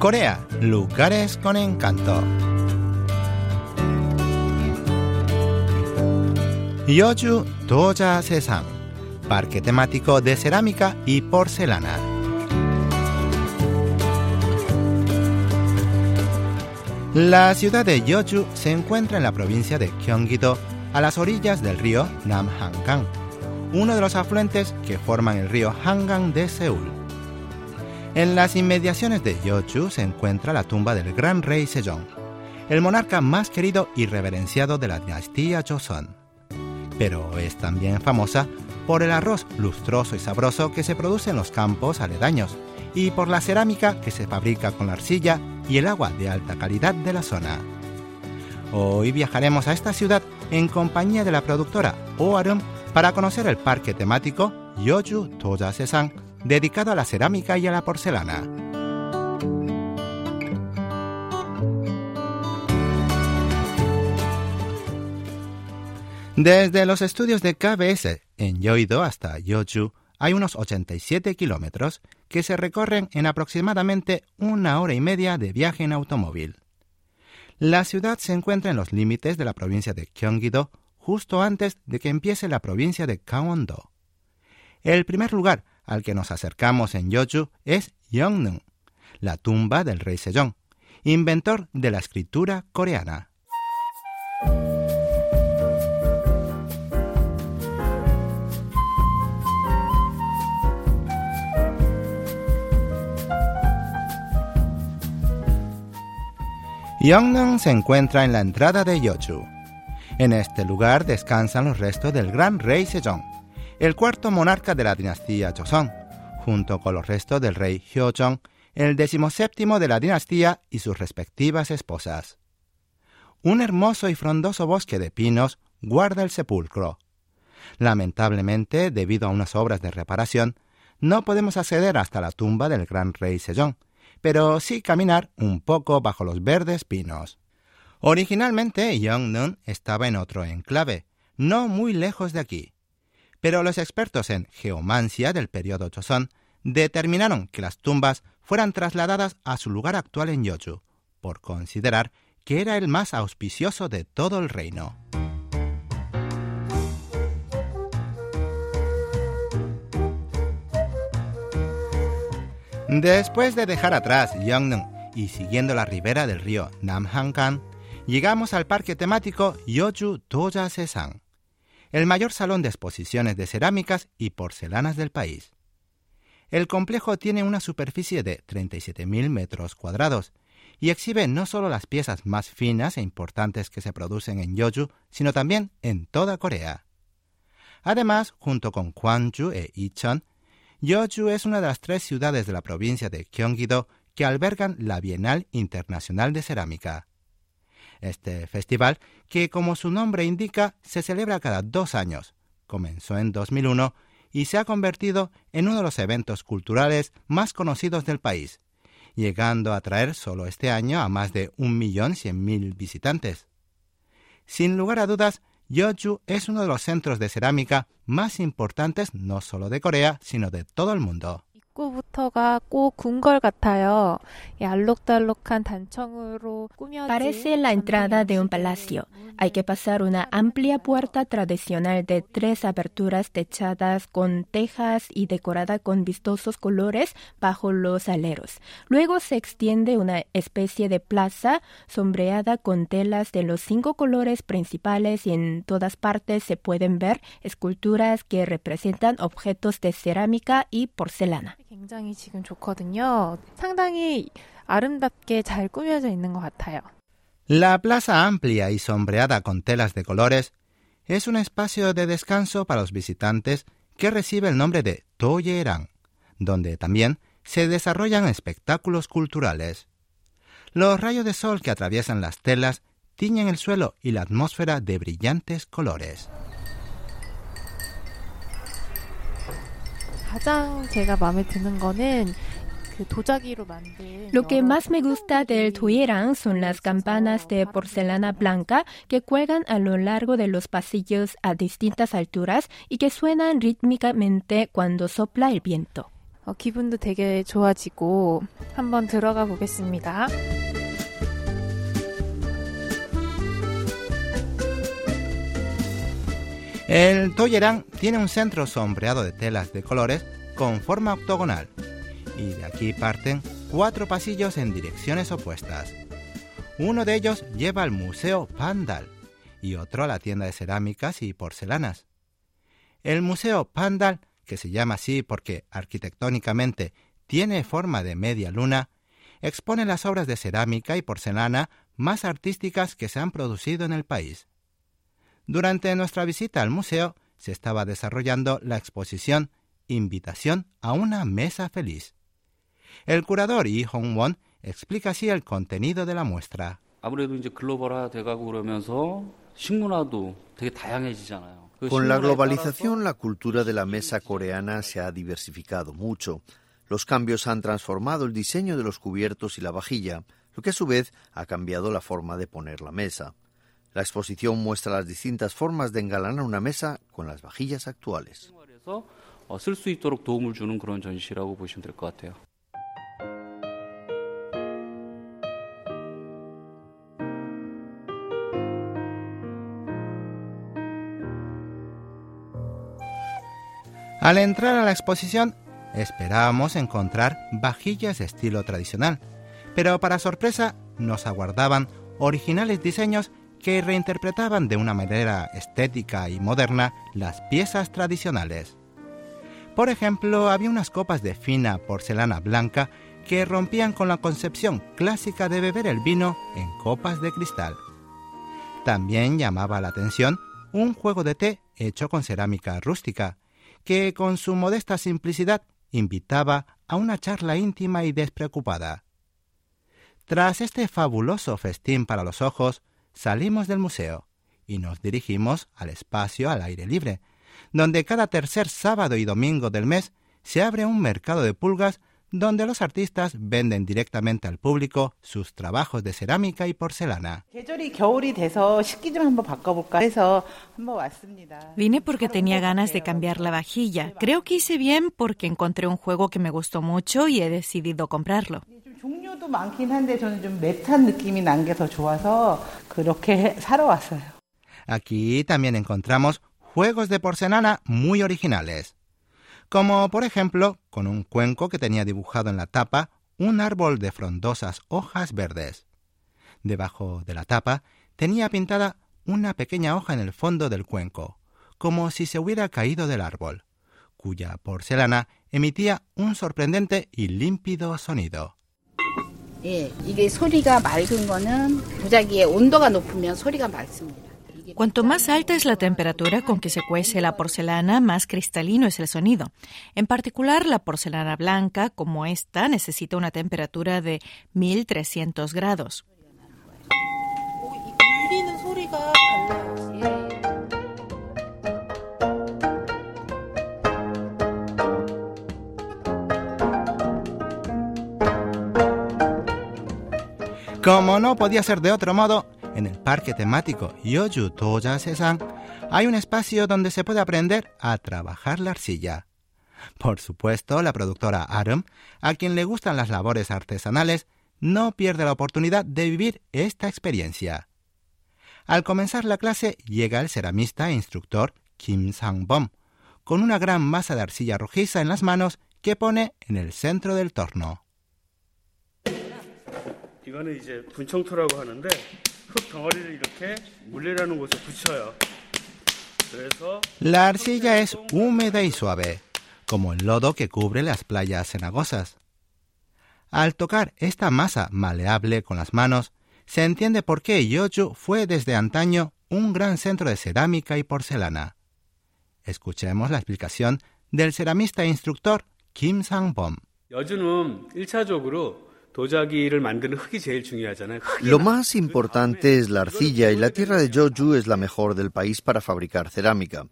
Corea, lugares con encanto. Yoju Doja Sesan, parque temático de cerámica y porcelana. La ciudad de Yeoju se encuentra en la provincia de Gyeonggi-do, a las orillas del río Namhangang, uno de los afluentes que forman el río Hangang de Seúl. En las inmediaciones de Yeoju se encuentra la tumba del gran rey Sejong, el monarca más querido y reverenciado de la dinastía Joseon. Pero es también famosa por el arroz lustroso y sabroso que se produce en los campos aledaños y por la cerámica que se fabrica con la arcilla y el agua de alta calidad de la zona. Hoy viajaremos a esta ciudad en compañía de la productora Oarum para conocer el parque temático Yoju Toja Sesan, dedicado a la cerámica y a la porcelana. Desde los estudios de KBS en Yoido hasta Yoju hay unos 87 kilómetros que se recorren en aproximadamente una hora y media de viaje en automóvil. La ciudad se encuentra en los límites de la provincia de Gyeonggi-do justo antes de que empiece la provincia de Gangwon-do. El primer lugar al que nos acercamos en Yeoju es Yeongnam, la tumba del rey Sejong, inventor de la escritura coreana. Yeongnam se encuentra en la entrada de Yeoju. En este lugar descansan los restos del gran rey Sejong, el cuarto monarca de la dinastía Joseon, junto con los restos del rey Hyojong, el decimoséptimo de la dinastía y sus respectivas esposas. Un hermoso y frondoso bosque de pinos guarda el sepulcro. Lamentablemente, debido a unas obras de reparación, no podemos acceder hasta la tumba del gran rey Sejong, pero sí caminar un poco bajo los verdes pinos. Originalmente Yeongnam estaba en otro enclave, no muy lejos de aquí. Pero los expertos en geomancia del periodo Joseon determinaron que las tumbas fueran trasladadas a su lugar actual en Yeoju, por considerar que era el más auspicioso de todo el reino. Después de dejar atrás Yeongnam y siguiendo la ribera del río Namhangan, llegamos al parque temático Yoju Doja Sesan, el mayor salón de exposiciones de cerámicas y porcelanas del país. El complejo tiene una superficie de 37.000 metros cuadrados y exhibe no solo las piezas más finas e importantes que se producen en Yoju, sino también en toda Corea. Además, junto con Gwangju e Icheon, Yeoju es una de las tres ciudades de la provincia de Gyeonggi-do que albergan la Bienal Internacional de Cerámica. Este festival, que como su nombre indica, se celebra cada dos años, comenzó en 2001 y se ha convertido en uno de los eventos culturales más conocidos del país, llegando a atraer solo este año a más de 1.100.000 visitantes. Sin lugar a dudas, Yeoju es uno de los centros de cerámica más importantes no solo de Corea, sino de todo el mundo. Parece la entrada de un palacio. Hay que pasar una amplia puerta tradicional de tres aberturas techadas con tejas y decorada con vistosos colores bajo los aleros. Luego se extiende una especie de plaza sombreada con telas de los cinco colores principales y en todas partes se pueden ver esculturas que representan objetos de cerámica y porcelana. 굉장히 지금 좋거든요. 상당히 아름답게 잘 꾸며져 있는 것 같아요. La plaza amplia y sombreada con telas de colores es un espacio de descanso para los visitantes que recibe el nombre de Toyerang, donde también se desarrollan espectáculos culturales. Los rayos de sol que atraviesan las telas tiñen el suelo y la atmósfera de brillantes colores. Lo que más me gusta del Tuirang son las campanas de porcelana blanca que cuelgan a lo largo de los pasillos a distintas alturas y que suenan rítmicamente cuando sopla el viento. 어, 기분도 되게 좋아지고 한번 들어가 보겠습니다. El Toyerán tiene un centro sombreado de telas de colores con forma octogonal y de aquí parten cuatro pasillos en direcciones opuestas. Uno de ellos lleva al Museo Pandal y otro a la tienda de cerámicas y porcelanas. El Museo Pandal, que se llama así porque arquitectónicamente tiene forma de media luna, expone las obras de cerámica y porcelana más artísticas que se han producido en el país. Durante nuestra visita al museo se estaba desarrollando la exposición Invitación a una mesa feliz. El curador Yi Hong-won explica así el contenido de la muestra. Con la globalización, la cultura de la mesa coreana se ha diversificado mucho. Los cambios han transformado el diseño de los cubiertos y la vajilla, lo que a su vez ha cambiado la forma de poner la mesa. La exposición muestra las distintas formas de engalanar una mesa con las vajillas actuales. Al entrar a la exposición, esperábamos encontrar vajillas de estilo tradicional, pero para sorpresa nos aguardaban originales diseños que reinterpretaban de una manera estética y moderna las piezas tradicionales. Por ejemplo, había unas copas de fina porcelana blanca que rompían con la concepción clásica de beber el vino en copas de cristal. También llamaba la atención un juego de té hecho con cerámica rústica, que con su modesta simplicidad invitaba a una charla íntima y despreocupada. Tras este fabuloso festín para los ojos, salimos del museo y nos dirigimos al espacio al aire libre, donde cada tercer sábado y domingo del mes se abre un mercado de pulgas donde los artistas venden directamente al público sus trabajos de cerámica y porcelana. Vine porque tenía ganas de cambiar la vajilla. Creo que hice bien porque encontré un juego que me gustó mucho y he decidido comprarlo. Aquí también encontramos juegos de porcelana muy originales, como por ejemplo con un cuenco que tenía dibujado en la tapa un árbol de frondosas hojas verdes. Debajo de la tapa tenía pintada una pequeña hoja en el fondo del cuenco, como si se hubiera caído del árbol, cuya porcelana emitía un sorprendente y límpido sonido. Cuanto más alta es la temperatura con que se cuece la porcelana, más cristalino es el sonido. En particular, la porcelana blanca, como esta, necesita una temperatura de 1300 grados. Como no podía ser de otro modo, en el parque temático Yoju Toya Sesan hay un espacio donde se puede aprender a trabajar la arcilla. Por supuesto, la productora Arum, a quien le gustan las labores artesanales, no pierde la oportunidad de vivir esta experiencia. Al comenzar la clase llega el ceramista e instructor Kim Sang-bom, con una gran masa de arcilla rojiza en las manos que pone en el centro del torno. La arcilla es húmeda y suave, como el lodo que cubre las playas cenagosas. Al tocar esta masa maleable con las manos, se entiende por qué Yoju fue desde antaño un gran centro de cerámica y porcelana. Escuchemos la explicación del ceramista e instructor Kim Sang-bom. Lo más importante es la arcilla y la tierra de Jeoju es la mejor del país para fabricar cerámica.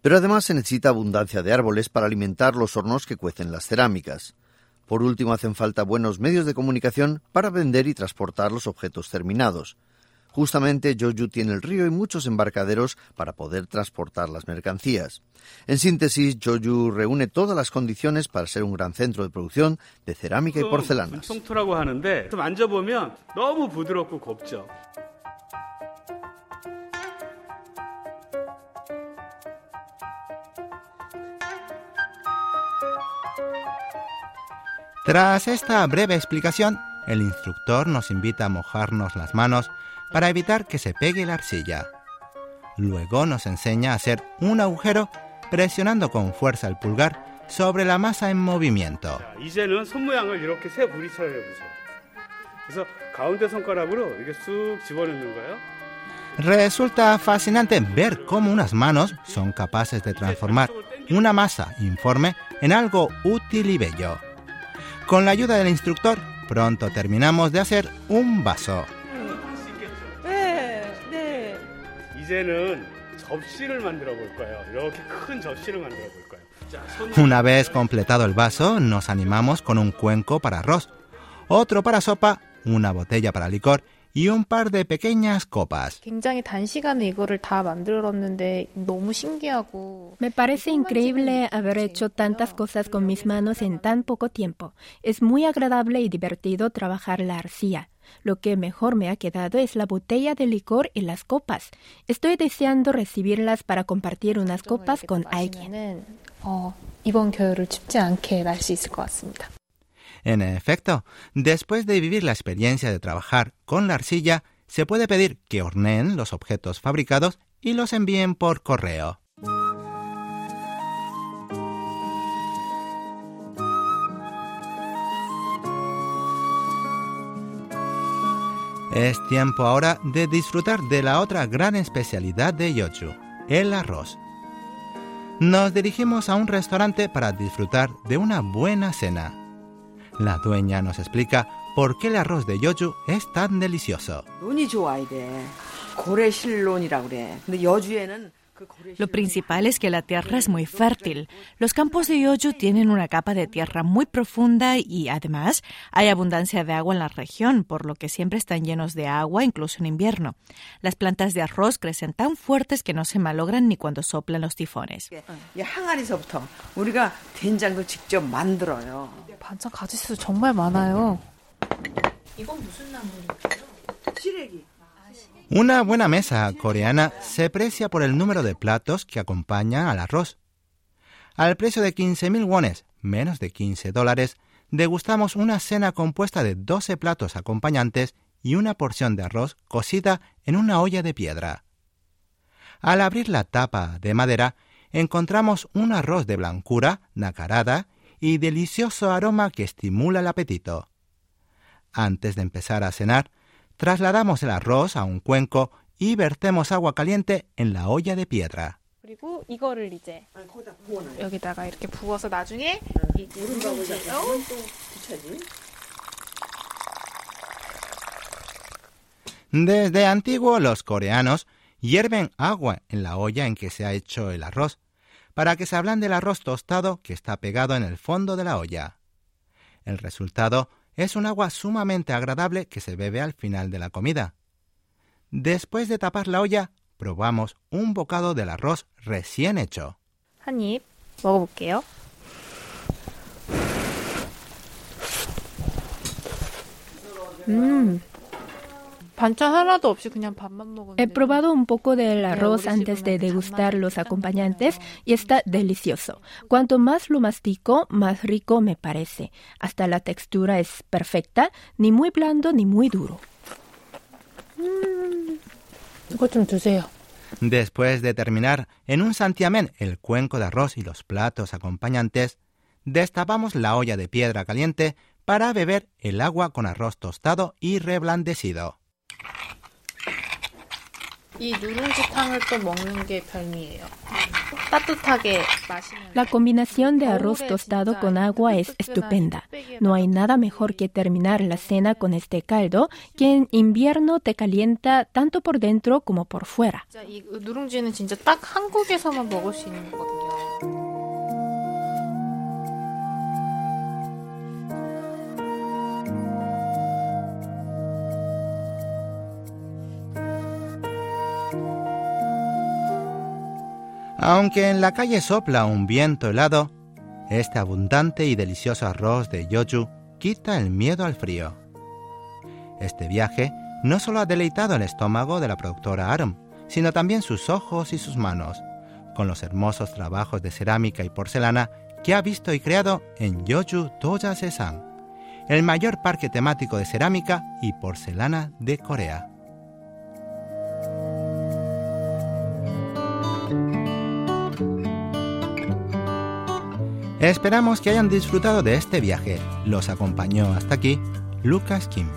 Pero además se necesita abundancia de árboles para alimentar los hornos que cuecen las cerámicas. Por último, hacen falta buenos medios de comunicación para vender y transportar los objetos terminados. Justamente Jeju tiene el río y muchos embarcaderos para poder transportar las mercancías. En síntesis, Jeju reúne todas las condiciones para ser un gran centro de producción de cerámica y porcelanas. Tras esta breve explicación, el instructor nos invita a mojarnos las manos para evitar que se pegue la arcilla. Luego nos enseña a hacer un agujero presionando con fuerza el pulgar sobre la masa en movimiento. Resulta fascinante ver cómo unas manos son capaces de transformar una masa informe en algo útil y bello. Con la ayuda del instructor, pronto terminamos de hacer un vaso. Una vez completado el vaso, nos animamos con un cuenco para arroz, otro para sopa, una botella para licor y un par de pequeñas copas. Me parece increíble haber hecho tantas cosas con mis manos en tan poco tiempo. Es muy agradable y divertido trabajar la arcilla. Lo que mejor me ha quedado es la botella de licor y las copas. Estoy deseando recibirlas para compartir unas copas con alguien. En efecto, después de vivir la experiencia de trabajar con la arcilla, se puede pedir que horneen los objetos fabricados y los envíen por correo. Es tiempo ahora de disfrutar de la otra gran especialidad de Yochu, el arroz. Nos dirigimos a un restaurante para disfrutar de una buena cena. La dueña nos explica por qué el arroz de yoju es tan delicioso. Lo principal es que la tierra es muy fértil. Los campos de yoju tienen una capa de tierra muy profunda y además hay abundancia de agua en la región, por lo que siempre están llenos de agua, incluso en invierno. Las plantas de arroz crecen tan fuertes que no se malogran ni cuando soplan los tifones. Una buena mesa coreana se precia por el número de platos que acompaña al arroz. Al precio de 15.000 wones, menos de 15 dólares, degustamos una cena compuesta de 12 platos acompañantes y una porción de arroz cocida en una olla de piedra. Al abrir la tapa de madera, encontramos un arroz de blancura, nacarada y delicioso aroma que estimula el apetito. Antes de empezar a cenar, trasladamos el arroz a un cuenco y vertemos agua caliente en la olla de piedra. Desde antiguo los coreanos hierven agua en la olla en que se ha hecho el arroz para que se ablande el arroz tostado que está pegado en el fondo de la olla. El resultado es un agua sumamente agradable que se bebe al final de la comida. Después de tapar la olla, probamos un bocado del arroz recién hecho. He probado un poco del arroz antes de degustar los acompañantes y está delicioso. Cuanto más lo mastico, más rico me parece. Hasta la textura es perfecta, ni muy blando ni muy duro. Después de terminar en un santiamén el cuenco de arroz y los platos acompañantes, destapamos la olla de piedra caliente para beber el agua con arroz tostado y reblandecido. La combinación de arroz tostado con agua es estupenda. No hay nada mejor que terminar la cena con este caldo que en invierno te calienta tanto por dentro como por fuera. Aunque en la calle sopla un viento helado, este abundante y delicioso arroz de Yoju quita el miedo al frío. Este viaje no solo ha deleitado el estómago de la productora Aram, sino también sus ojos y sus manos, con los hermosos trabajos de cerámica y porcelana que ha visto y creado en Yoju Toya Sesan, el mayor parque temático de cerámica y porcelana de Corea. Esperamos que hayan disfrutado de este viaje. Los acompañó hasta aquí Lucas Kim.